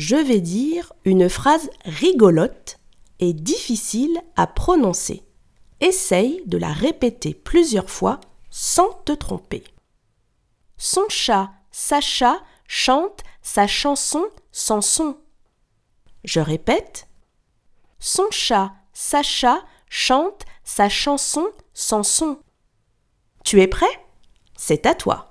je vais dire une phrase rigolote et difficile à prononcer. Essaye de la répéter plusieurs fois sans te tromper. Son chat, Sacha, chante sa chanson sans son. Je répète. Son chat, Sacha, chante sa chanson sans son. Tu es prêt? C'est à toi.